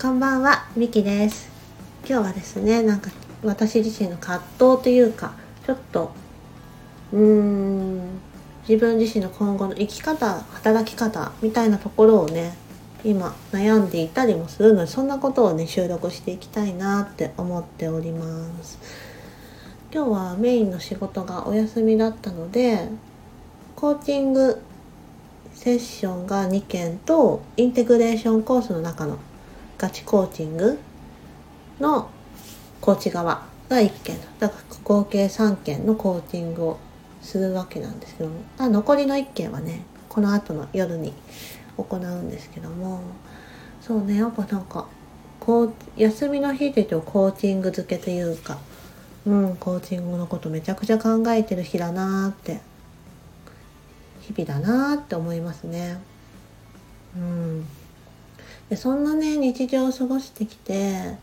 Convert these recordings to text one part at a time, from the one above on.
こんばんは、みきです。今日はですね、なんか私自身の葛藤というか、ちょっと、うーん、自分自身の今後の生き方、働き方みたいなところをね、今悩んでいたりもするので、そんなことをね、収録していきたいなって思っております。今日はメインの仕事がお休みだったので、コーチングセッションが2件とインテグレーションコースの中のガチコーチングのコーチ側が1件だから合計3件のコーチングをするわけなんですけども。あ残りの1件はねこの後の夜に行うんですけども。そうねやっぱなんかこう休みの日で言うとコーチング付けというかうんコーチングのことめちゃくちゃ考えてる日だなーって日々だなーって思いますね。うん。でそんなね日常を過ごしてきて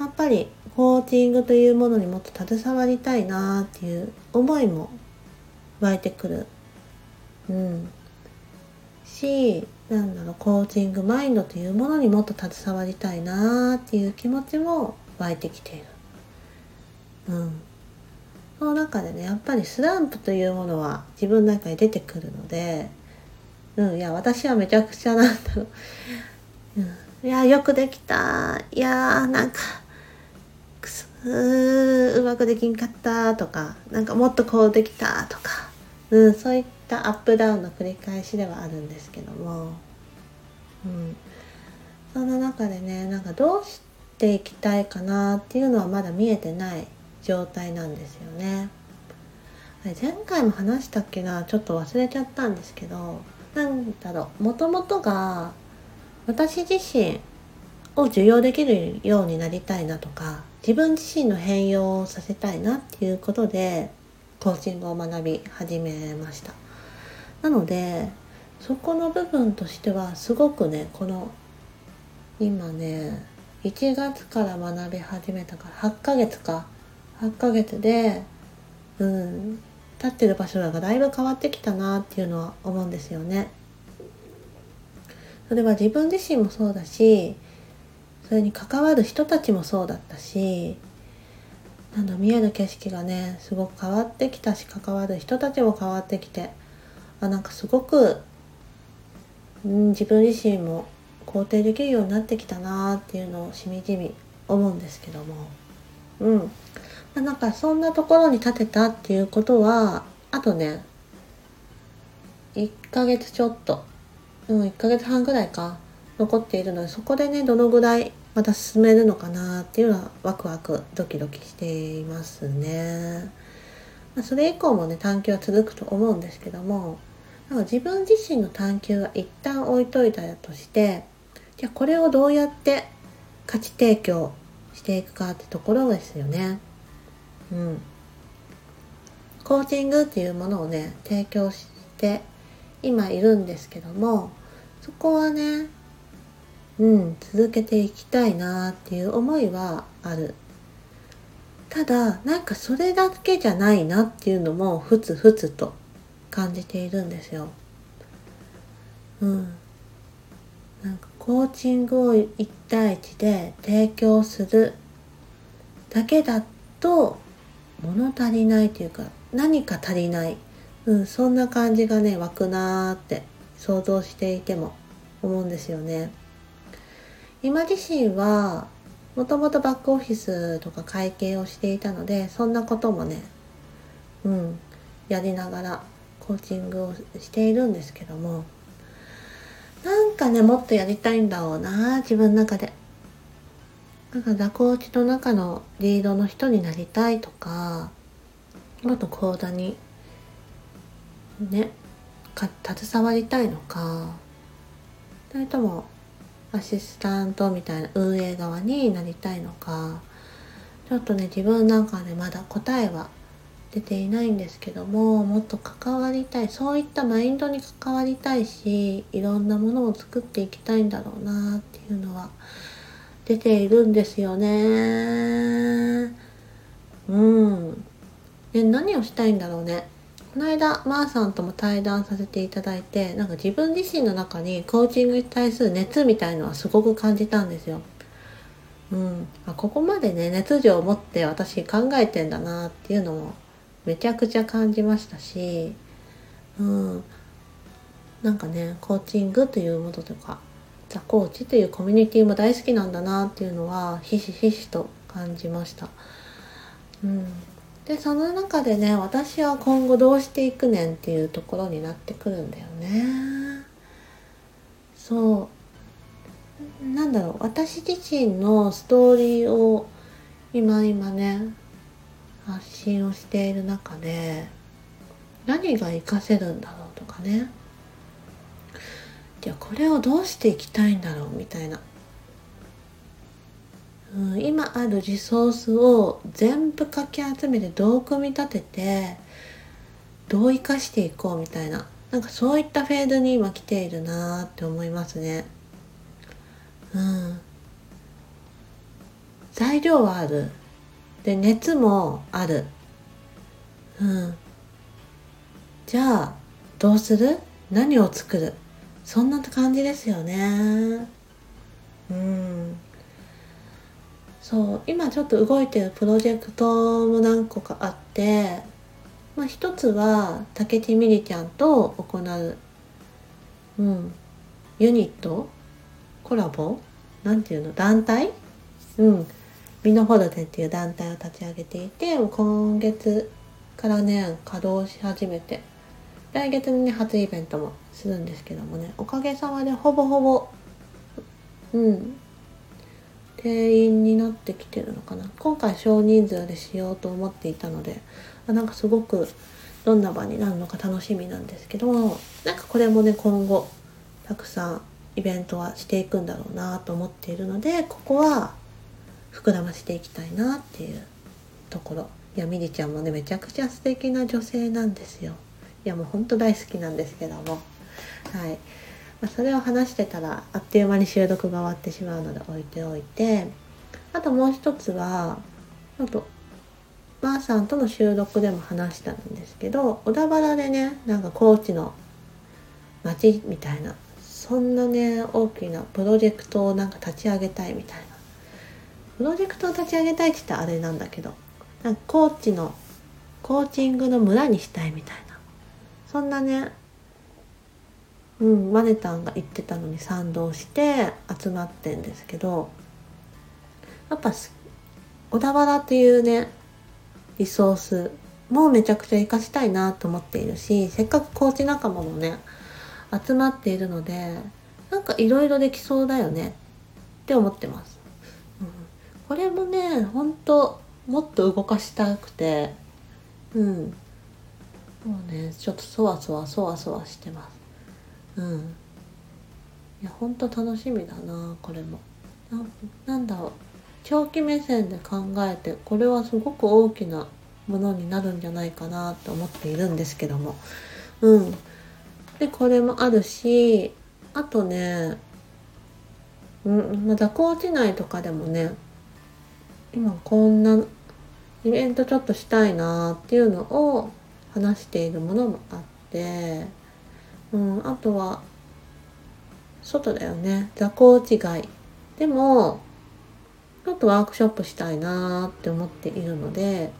やっぱりコーチングというものにもっと携わりたいなっていう思いも湧いてくる。うん。し、なんだろう、コーチングマインドというものにもっと携わりたいなっていう気持ちも湧いてきている。うん。その中でね、やっぱりスランプというものは自分の中に出てくるので、うん、いや、私はめちゃくちゃなんだろう。いやよくできた。いやーなんかくすうまくできんかったとかなんかもっとこうできたとか、うん、そういったアップダウンの繰り返しではあるんですけども、うん、そんな中でねなんかどうしていきたいかなっていうのはまだ見えてない状態なんですよね。前回も話したっけな？ちょっと忘れちゃったんですけど。なんだろう。もともとが私自身を受容できるようになりたいなとか自分自身の変容をさせたいなっていうことでコーチングを学び始めました。なのでそこの部分としてはすごくねこの今ね1月から学び始めたから8ヶ月か8ヶ月でうん立ってる場所がだいぶ変わってきたなっていうのは思うんですよね。それは自分自身もそうだしそれに関わる人たちもそうだったしなんだ見える景色がねすごく変わってきたし関わる人たちも変わってきてあなんかすごく、うん、自分自身も肯定できるようになってきたなっていうのをしみじみ思うんですけども。うん、まあ、なんかそんなところに立てたっていうことはあとね1ヶ月ちょっとうん、1ヶ月半ぐらいか残っているのでそこでねどのぐらいまた進めるのかなっていうのはワクワクドキドキしていますね。まあ、それ以降もね探求は続くと思うんですけどもなんか自分自身の探求は一旦置いといたとしてじゃあこれをどうやって価値提供していくかってところですよね。うん。コーチングっていうものをね提供して今いるんですけどもそこはねうん続けていきたいなっていう思いはある。ただなんかそれだけじゃないなっていうのもふつふつと感じているんですよ。うん。なんかコーチングを1対1で提供するだけだと物足りないというか何か足りないうん、そんな感じがね湧くなーって想像していても思うんですよね。今自身はもともとバックオフィスとか会計をしていたのでそんなこともねうんやりながらコーチングをしているんですけどもなんかねもっとやりたいんだろうな自分の中で。なんかザコーチの中のリードの人になりたいとかもっと講座にね携わりたいのか。それともアシスタントみたいな運営側になりたいのか。ちょっとね自分なんかでまだ答えは出ていないんですけどももっと関わりたいそういったマインドに関わりたいしいろんなものを作っていきたいんだろうなっていうのは出ているんですよね。うん。で何をしたいんだろうね。この間まーさんとも対談させていただいてなんか自分自身の中にコーチングに対する熱みたいのはすごく感じたんですよ。うん、あここまでね熱量を持って私考えてんだなっていうのもめちゃくちゃ感じましたし、うん、なんかねコーチングというものとかザ・コーチというコミュニティも大好きなんだなっていうのはひしひしと感じました。うん、でその中でね私は今後どうしていくねんっていうところになってくるんだよね。そう。なんだろう私自身のストーリーを今今ね発信をしている中で何が活かせるんだろうとかね。じゃあこれをどうしていきたいんだろうみたいな、うん、あるリソースを全部かき集めてどう組み立ててどう生かしていこうみたいな。なんかそういったフェードに今来ているなって思いますね。うん。材料はある。で熱もある。うん。じゃあどうする？何を作る？そんな感じですよねうんそう今ちょっと動いてるプロジェクトも何個かあってまあ一つは竹地みりちゃんと行ううんユニットコラボなんていうの団体？うんミノホルデっていう団体を立ち上げていて今月からね稼働し始めて来月にね初イベントもするんですけどもねおかげさまでほぼほぼうん定員になってきてるのかな。今回少人数でしようと思っていたのでなんかすごくどんな場になるのか楽しみなんですけどなんかこれもね今後たくさんイベントはしていくんだろうなと思っているのでここは膨らましていきたいなっていうところ。いやみりちゃんもねめちゃくちゃ素敵な女性なんですよ。いやもうほんと大好きなんですけども。はい、ま、それを話してたらあっという間に収録が終わってしまうので置いておいてあともう一つはあとまーさんとの収録でも話したんですけど小田原でねなんか高知の町みたいなそんなね大きなプロジェクトをなんか立ち上げたいみたいな。プロジェクトを立ち上げたいって言ったらあれなんだけどなんか高知のコーチングの村にしたいみたいな。そんなねうんマネタンが言ってたのに賛同して集まってんですけどやっぱ小田原っていうねリソースもめちゃくちゃ活かしたいなと思っているしせっかくコーチ仲間もね集まっているのでなんかいろいろできそうだよねって思ってます、うん、これもねほんともっと動かしたくてうん。もうねちょっとそわそわそわそわしてます。うん。いやほんと楽しみだなこれも。なんだろう。長期目線で考えてこれはすごく大きなものになるんじゃないかなと思っているんですけども。うん。でこれもあるしあとねうんまだ高知内とかでもね今こんなイベントちょっとしたいなっていうのを話しているものもあって、うん、あとは外だよね。座高地外でもちょっとワークショップしたいなーって思っているので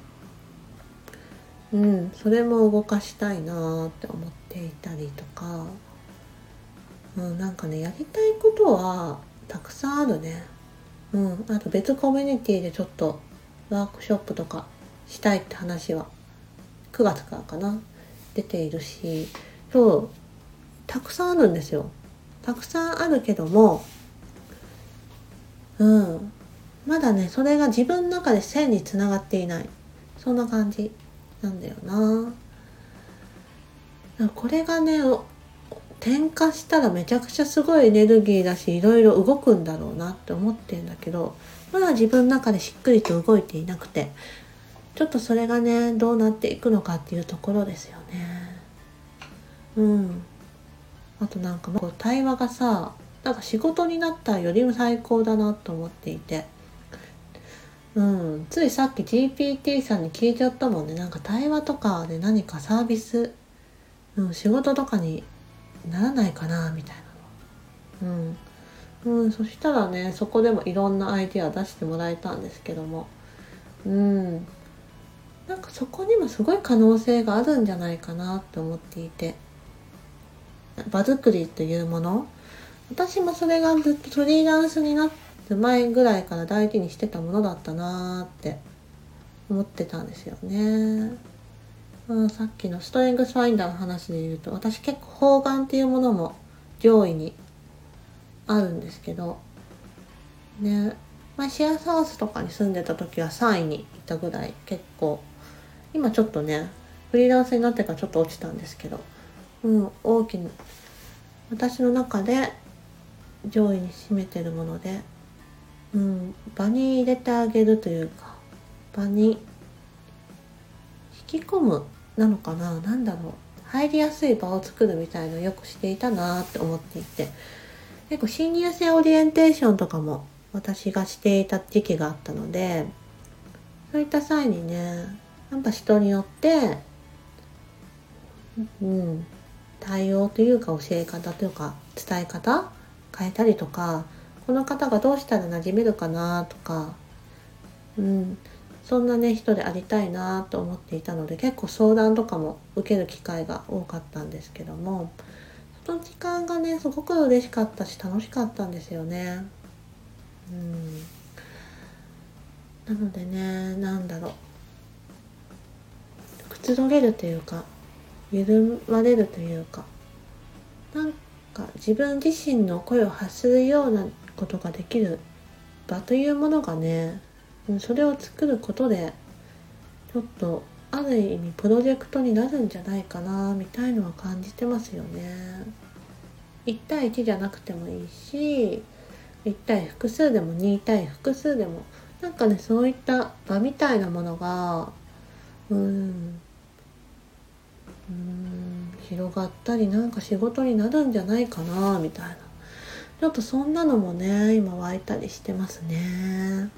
うんそれも動かしたいなーって思っていたりとか、うん、なんかねやりたいことはたくさんあるね。うんあと別コミュニティでちょっとワークショップとかしたいって話は9月からかな。出ているし。そうたくさんあるんですよ。たくさんあるけどもうん。まだねそれが自分の中で線につながっていない。そんな感じなんだよな。これがね転化したらめちゃくちゃすごいエネルギーだしいろいろ動くんだろうなって思ってんだけどまだ自分の中でしっくりと動いていなくてちょっとそれがねどうなっていくのかっていうところですよね。うん。あとなんかこう対話がさなんか仕事になったよりも最高だなと思っていて。うん、ついさっき GPT さんに聞いちゃったもんね。なんか対話とかで何かサービス、うん、仕事とかにならないかなみたいな。のうん、うん、そしたらねそこでもいろんなアイデア出してもらえたんですけども。うん。なんかそこにもすごい可能性があるんじゃないかなって思っていて。場作りというもの。私もそれがずっとフリーランスになる前ぐらいから大事にしてたものだったなーって。思ってたんですよね。うん、さっきのストレングスファインダーの話で言うと私結構方眼っていうものも上位にあるんですけど。ねまあシェアハウスとかに住んでた時は3位にいたぐらい結構今ちょっとねフリーランスになってからちょっと落ちたんですけど。うん大きな私の中で上位に占めてるもので、うん、場に入れてあげるというか場に引き込むなのかな何だろう入りやすい場を作るみたいのをよくしていたなって思っていて結構新入生オリエンテーションとかも私がしていた時期があったのでそういった際にねやっぱ人によってうん対応というか教え方というか伝え方変えたりとかこの方がどうしたら馴染めるかなとか、うん、そんなね人でありたいなと思っていたので結構相談とかも受ける機会が多かったんですけどもその時間がねすごく嬉しかったし楽しかったんですよね。うん、なのでね何だろうくつろげるというか緩まれるというかなんか自分自身の声を発するようなことができる場というものがねそれを作ることでちょっとある意味プロジェクトになるんじゃないかなみたいのは感じてますよね。1対1じゃなくてもいいし1対複数でも2対複数でもなんかねそういった場みたいなものがうんうん広がったりなんか仕事になるんじゃないかなみたいな。ちょっとそんなのもね今湧いたりしてますね。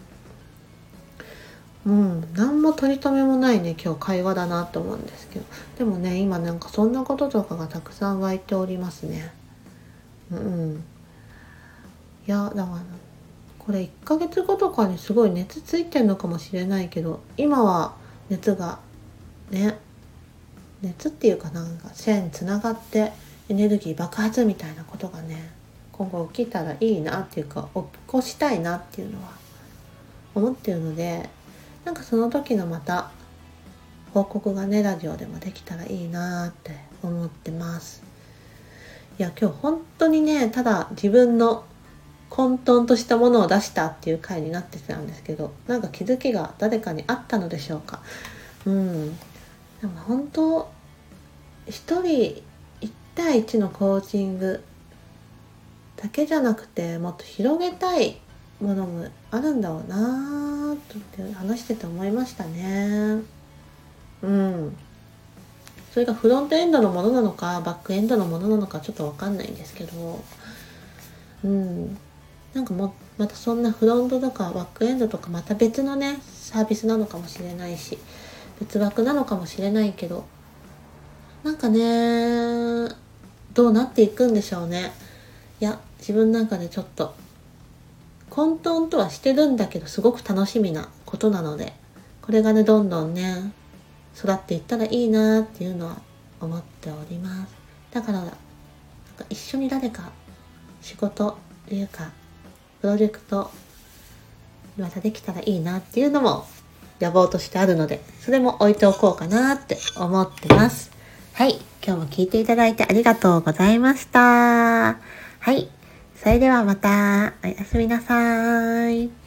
うん何も取り留めもないね今日会話だなと思うんですけど。でもね今なんかそんなこととかがたくさん湧いておりますね。うんいやだからこれ1ヶ月後とかにすごい熱ついてるのかもしれないけど今は熱がね熱っていうかなんか線つながってエネルギー爆発みたいなことがね今後起きたらいいなっていうか起こしたいなっていうのは思ってるのでなんかその時のまた報告がねラジオでもできたらいいなって思ってます。いや今日本当にねただ自分の混沌としたものを出したっていう回になってたんですけどなんか気づきが誰かにあったのでしょうかうんでも本当一人1対1のコーチングだけじゃなくてもっと広げたいものもあるんだろうなって話してて思いましたね。うん。それがフロントエンドのものなのかバックエンドのものなのかちょっとわかんないんですけど、うん。なんかもまたそんなフロントとかバックエンドとかまた別のねサービスなのかもしれないし別枠なのかもしれないけどなんかねどうなっていくんでしょうね。いや自分なんかでちょっと混沌とはしてるんだけどすごく楽しみなことなのでこれがねどんどんね育っていったらいいなっていうのは思っております。だからなんか一緒に誰か仕事というかプロジェクトまたできたらいいなっていうのも野望としてあるので、それも置いておこうかなって思ってます。はい。今日も聞いていただいてありがとうございました。はい。それではまた、おやすみなさい。